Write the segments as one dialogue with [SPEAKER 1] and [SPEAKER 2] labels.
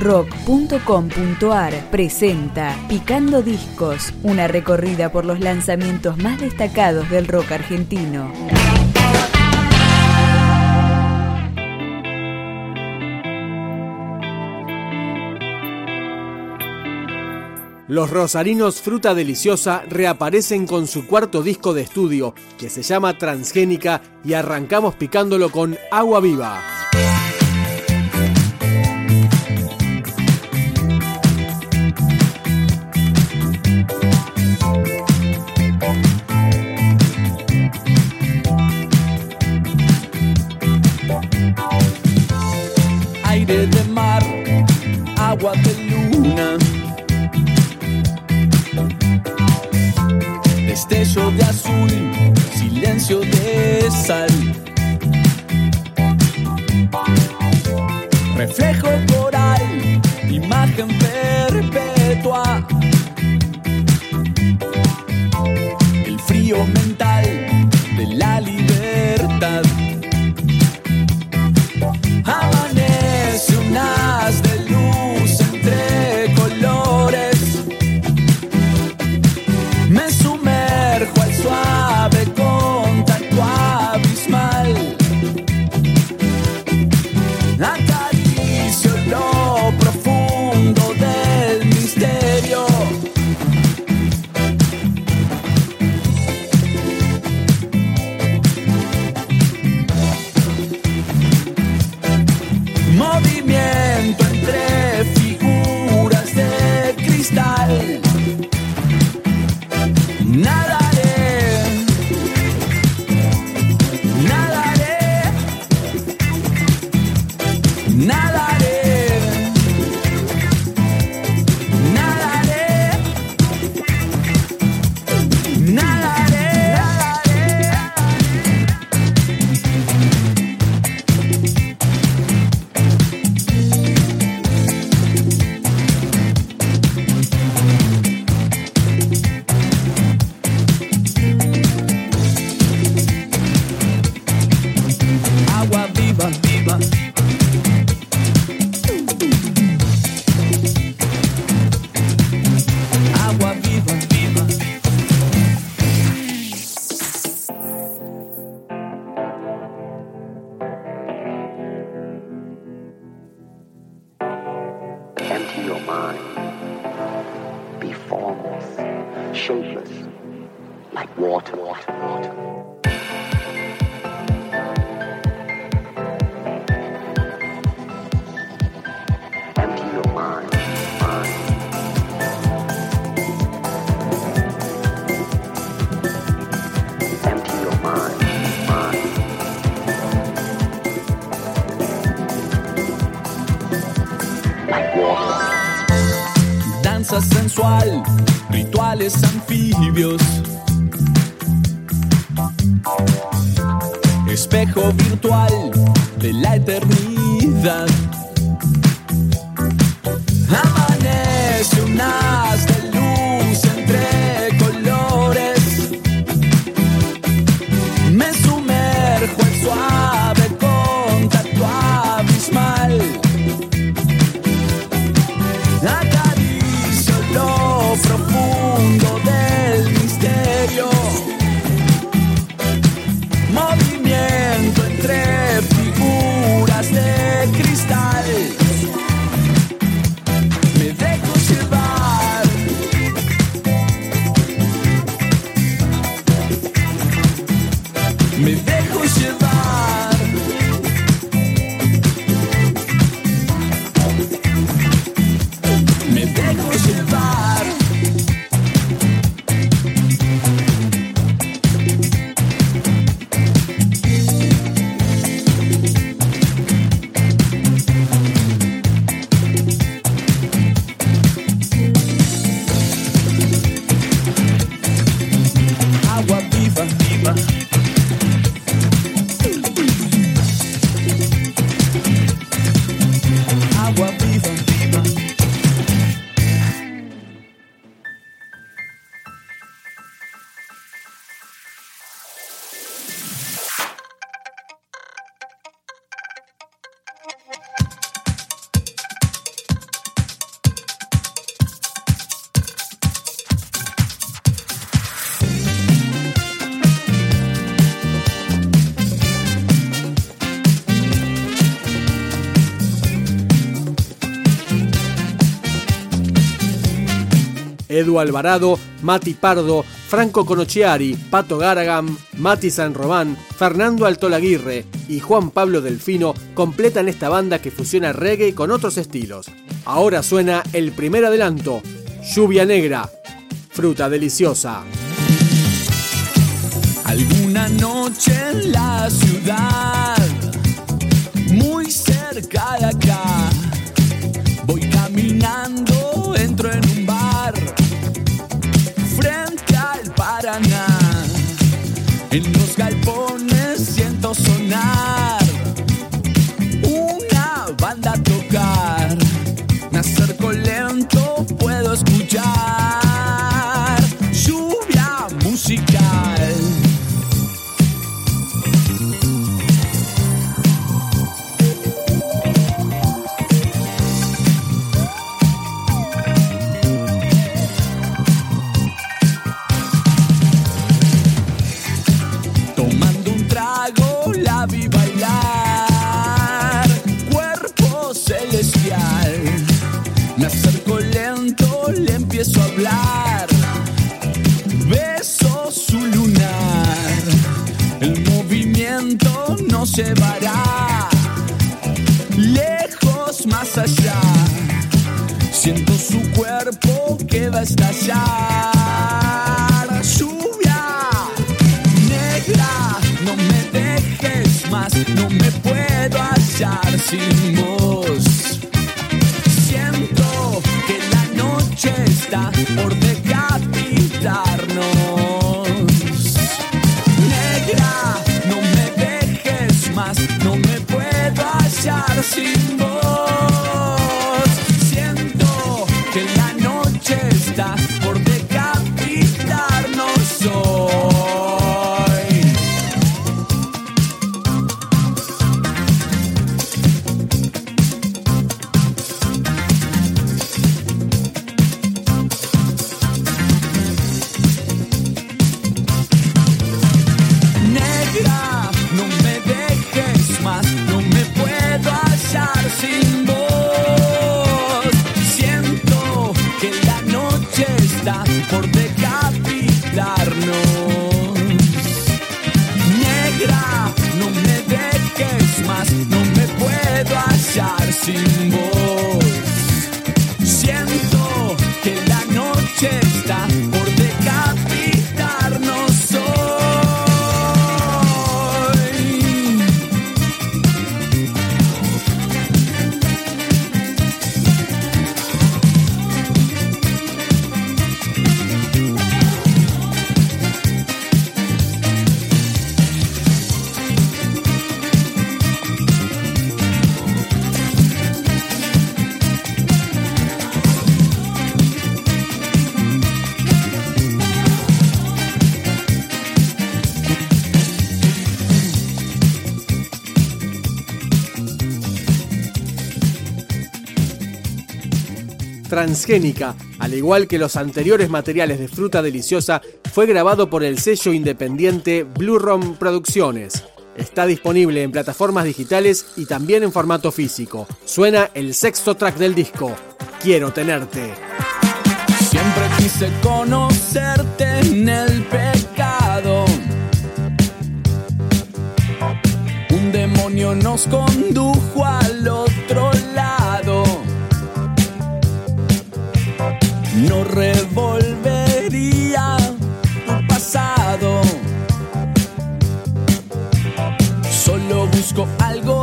[SPEAKER 1] rock.com.ar presenta Picando Discos, una recorrida por los lanzamientos más destacados del rock argentino.
[SPEAKER 2] Los rosarinos Fruta Deliciosa reaparecen con su cuarto disco de estudio, que se llama Transgénica, y arrancamos picándolo con Agua Viva.
[SPEAKER 3] Agua de luna destello de azul, silencio de sal. Reflejo Danza sensual, rituales anfibios. Espejo virtual de la eternidad. Amanece un haz
[SPEAKER 2] Edu Alvarado, Mati Pardo, Franco Conocchiari, Pato Garagam, Mati San Román, Fernando Altolaguirre y Juan Pablo Delfino completan esta banda que fusiona reggae con otros estilos. Ahora suena el primer adelanto, Lluvia Negra, fruta deliciosa.
[SPEAKER 3] Alguna noche en la ciudad, muy cerca de acá, voy caminando, En los galpones a estallar. Negra, no me dejes más, no me puedo hallar sin vos. Siento que la noche está por decapitarnos. Negra, no me dejes más, no me puedo hallar sin vos.
[SPEAKER 2] Transgénica, al igual que los anteriores materiales de fruta deliciosa, fue grabado por el sello independiente Blue Rom Producciones. Está disponible en plataformas digitales y también en formato físico. Suena el sexto track del disco, Quiero tenerte.
[SPEAKER 3] Siempre quise conocerte en el pecado. Un demonio nos condujo al otro lado. Revolvería tu pasado. Solo busco algo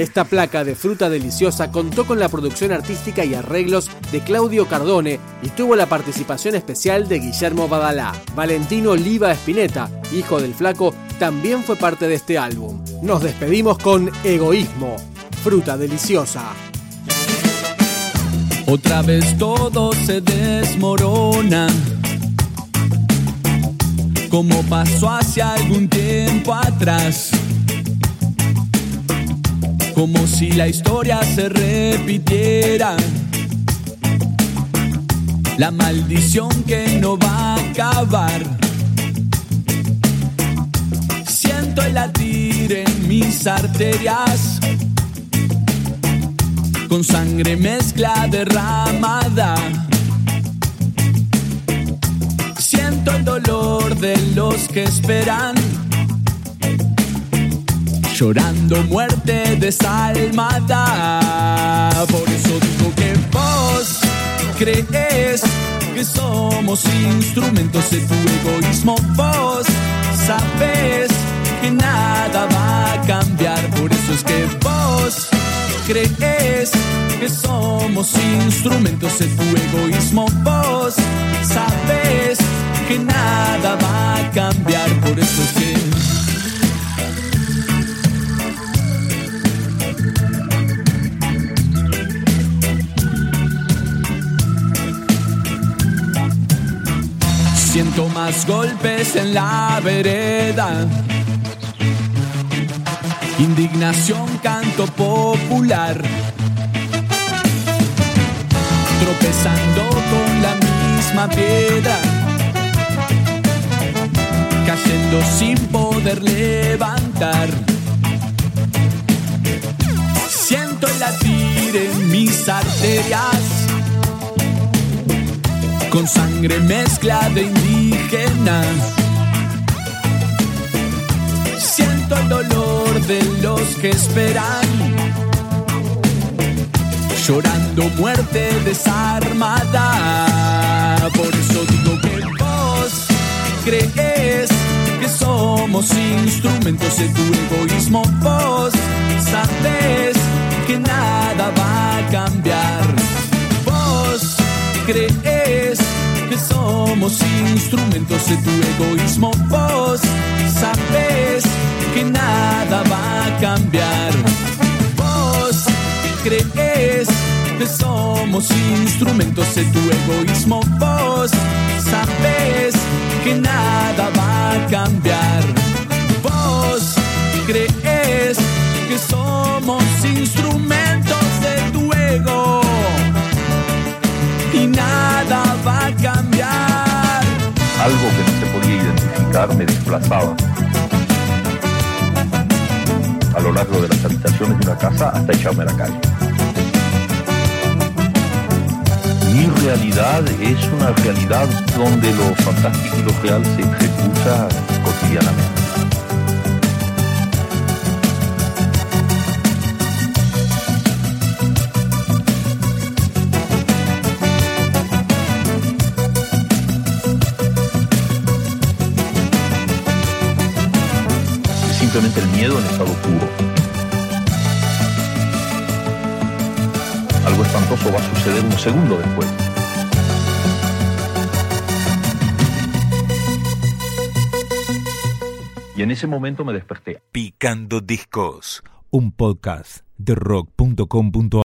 [SPEAKER 2] Esta placa de fruta deliciosa contó con la producción artística y arreglos de Claudio Cardone y tuvo la participación especial de Guillermo Badalá. Valentino Liva Espineta, hijo del flaco, también fue parte de este álbum. Nos despedimos con Egoísmo, fruta deliciosa.
[SPEAKER 3] Otra vez todo se desmorona. Como pasó hace algún tiempo atrás. Como si la historia se repitiera. La maldición que no va a acabar. Siento el latir en mis arterias con sangre mezcla derramada. Siento el dolor de los que esperan, llorando muerte desalmada. Por eso digo que vos crees que somos instrumentos de tu egoísmo. Vos sabes que nada va a cambiar, por eso es que vos crees que somos instrumentos de tu egoísmo. Vos sabes que nada va a cambiar, por eso es que. Siento más golpes en la vereda Indignación, canto popular. Tropezando con la misma piedra. Cayendo sin poder levantar. Siento el latir en mis arterias. Con sangre mezcla de indígena. Siento el dolor de los que esperan, llorando muerte desarmada. Por eso digo que vos crees que somos instrumentos de tu egoísmo. Vos sabes que nada va somos instrumentos de tu egoísmo. Vos sabes que nada va a cambiar. Vos crees que somos instrumentos de tu egoísmo. Vos sabes que nada va a cambiar. Vos crees que somos instrumentos
[SPEAKER 4] me desplazaba a lo largo de las habitaciones de una casa hasta echarme a la calle. Mi realidad es una realidad donde lo fantástico y lo real se ejecuta cotidianamente. El miedo en estado puro. Algo espantoso va a suceder un segundo después. Y en ese momento me desperté.
[SPEAKER 5] Picando Discos, un podcast de rock.com.ar